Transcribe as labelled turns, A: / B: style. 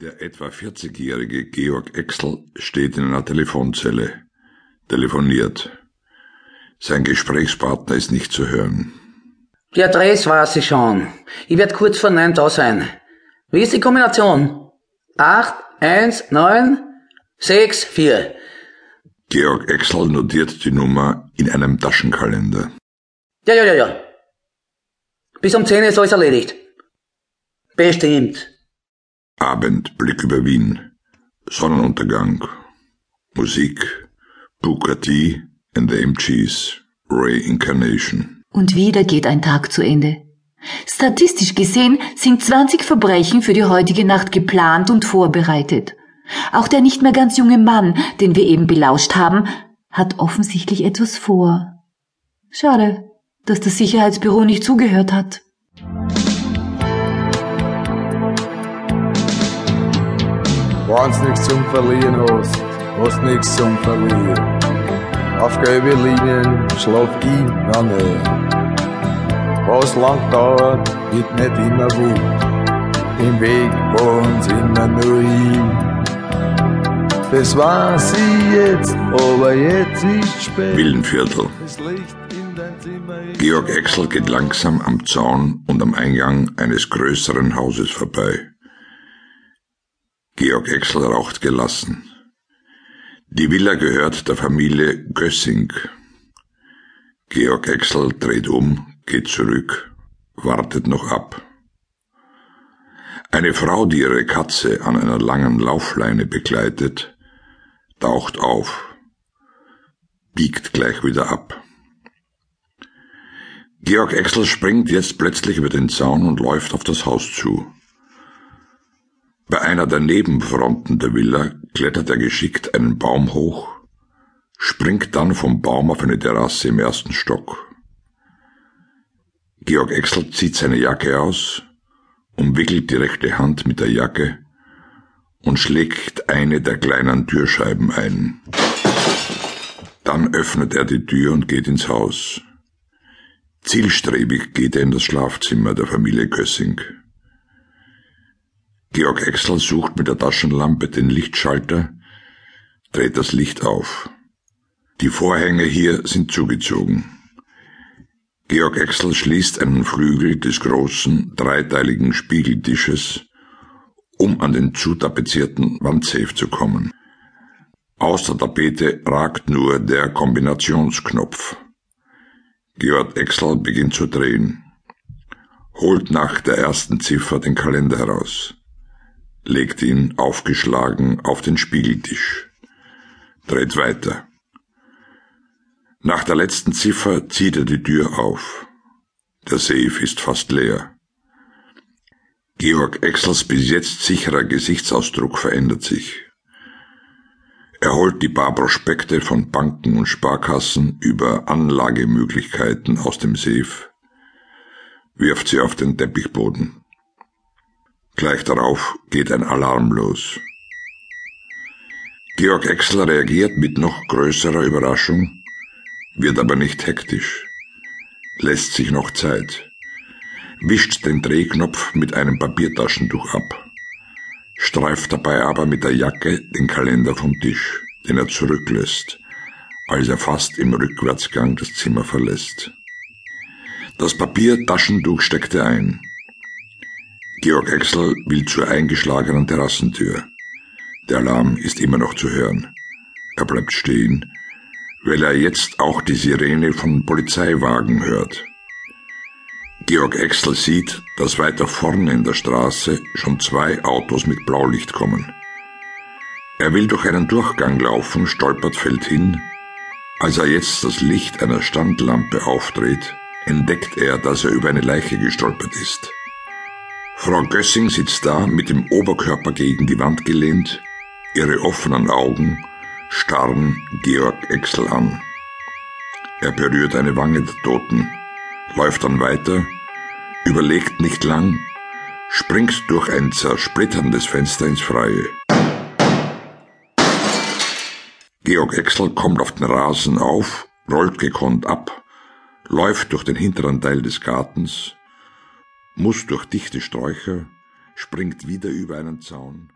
A: Der etwa 40-jährige Georg Exel steht in einer Telefonzelle, telefoniert. Sein Gesprächspartner ist nicht zu hören.
B: Die Adresse weiß ich schon. Ich werde kurz vor neun da sein. Wie ist die Kombination? Acht, eins, neun, sechs, vier.
A: Georg Exel notiert die Nummer in einem Taschenkalender.
B: Ja, ja, ja, ja. Bis um zehn ist alles erledigt. Bestimmt.
A: Abend, Blick über Wien. Sonnenuntergang. Musik. Booker T and the MGs. Ray Incarnation.
C: Und wieder geht ein Tag zu Ende. Statistisch gesehen sind 20 Verbrechen für die heutige Nacht geplant und vorbereitet. Auch der nicht mehr ganz junge Mann, den wir eben belauscht haben, hat offensichtlich etwas vor. Schade, dass das Sicherheitsbüro nicht zugehört hat.
D: Wenn's nichts zum Verlieren hast, hast nichts zum Verlieren. Auf gelbe Linien schlaf ich noch nicht. Was lang dauert, wird nicht immer gut. Im Weg wohn's immer nur hin. Das weiß ich jetzt, aber jetzt ist spät.
A: Willenviertel. Georg Exel geht langsam am Zaun und am Eingang eines größeren Hauses vorbei. Georg Exel raucht gelassen. Die Villa gehört der Familie Gössing. Georg Exel dreht um, geht zurück, wartet noch ab. Eine Frau, die ihre Katze an einer langen Laufleine begleitet, taucht auf, biegt gleich wieder ab. Georg Exel springt jetzt plötzlich über den Zaun und läuft auf das Haus zu. Einer der Nebenfronten der Villa klettert er geschickt einen Baum hoch, springt dann vom Baum auf eine Terrasse im ersten Stock. Georg Exel zieht seine Jacke aus, umwickelt die rechte Hand mit der Jacke und schlägt eine der kleinen Türscheiben ein. Dann öffnet er die Tür und geht ins Haus. Zielstrebig geht er in das Schlafzimmer der Familie Kössing. Georg Exel sucht mit der Taschenlampe den Lichtschalter, dreht das Licht auf. Die Vorhänge hier sind zugezogen. Georg Exel schließt einen Flügel des großen, dreiteiligen Spiegeltisches, um an den zutapezierten Wandsafe zu kommen. Aus der Tapete ragt nur der Kombinationsknopf. Georg Exel beginnt zu drehen, holt nach der ersten Ziffer den Kalender heraus legt ihn aufgeschlagen auf den Spiegeltisch, dreht weiter. Nach der letzten Ziffer zieht er die Tür auf. Der Safe ist fast leer. Georg Exels bis jetzt sicherer Gesichtsausdruck verändert sich. Er holt die paar Prospekte von Banken und Sparkassen über Anlagemöglichkeiten aus dem Safe, wirft sie auf den Teppichboden. Gleich darauf geht ein Alarm los. Georg Exler reagiert mit noch größerer Überraschung, wird aber nicht hektisch, lässt sich noch Zeit, wischt den Drehknopf mit einem Papiertaschentuch ab, streift dabei aber mit der Jacke den Kalender vom Tisch, den er zurücklässt, als er fast im Rückwärtsgang das Zimmer verlässt. Das Papiertaschentuch steckt er ein, Georg Exel will zur eingeschlagenen Terrassentür. Der Alarm ist immer noch zu hören. Er bleibt stehen, weil er jetzt auch die Sirene von Polizeiwagen hört. Georg Exel sieht, dass weiter vorne in der Straße schon zwei Autos mit Blaulicht kommen. Er will durch einen Durchgang laufen, stolpert, fällt hin. Als er jetzt das Licht einer Standlampe aufdreht, entdeckt er, dass er über eine Leiche gestolpert ist. Frau Gössing sitzt da mit dem Oberkörper gegen die Wand gelehnt, ihre offenen Augen starren Georg Exel an. Er berührt eine Wange der Toten, läuft dann weiter, überlegt nicht lang, springt durch ein zersplitterndes Fenster ins Freie. Georg Exel kommt auf den Rasen auf, rollt gekonnt ab, läuft durch den hinteren Teil des Gartens, muss durch dichte Sträucher, springt wieder über einen Zaun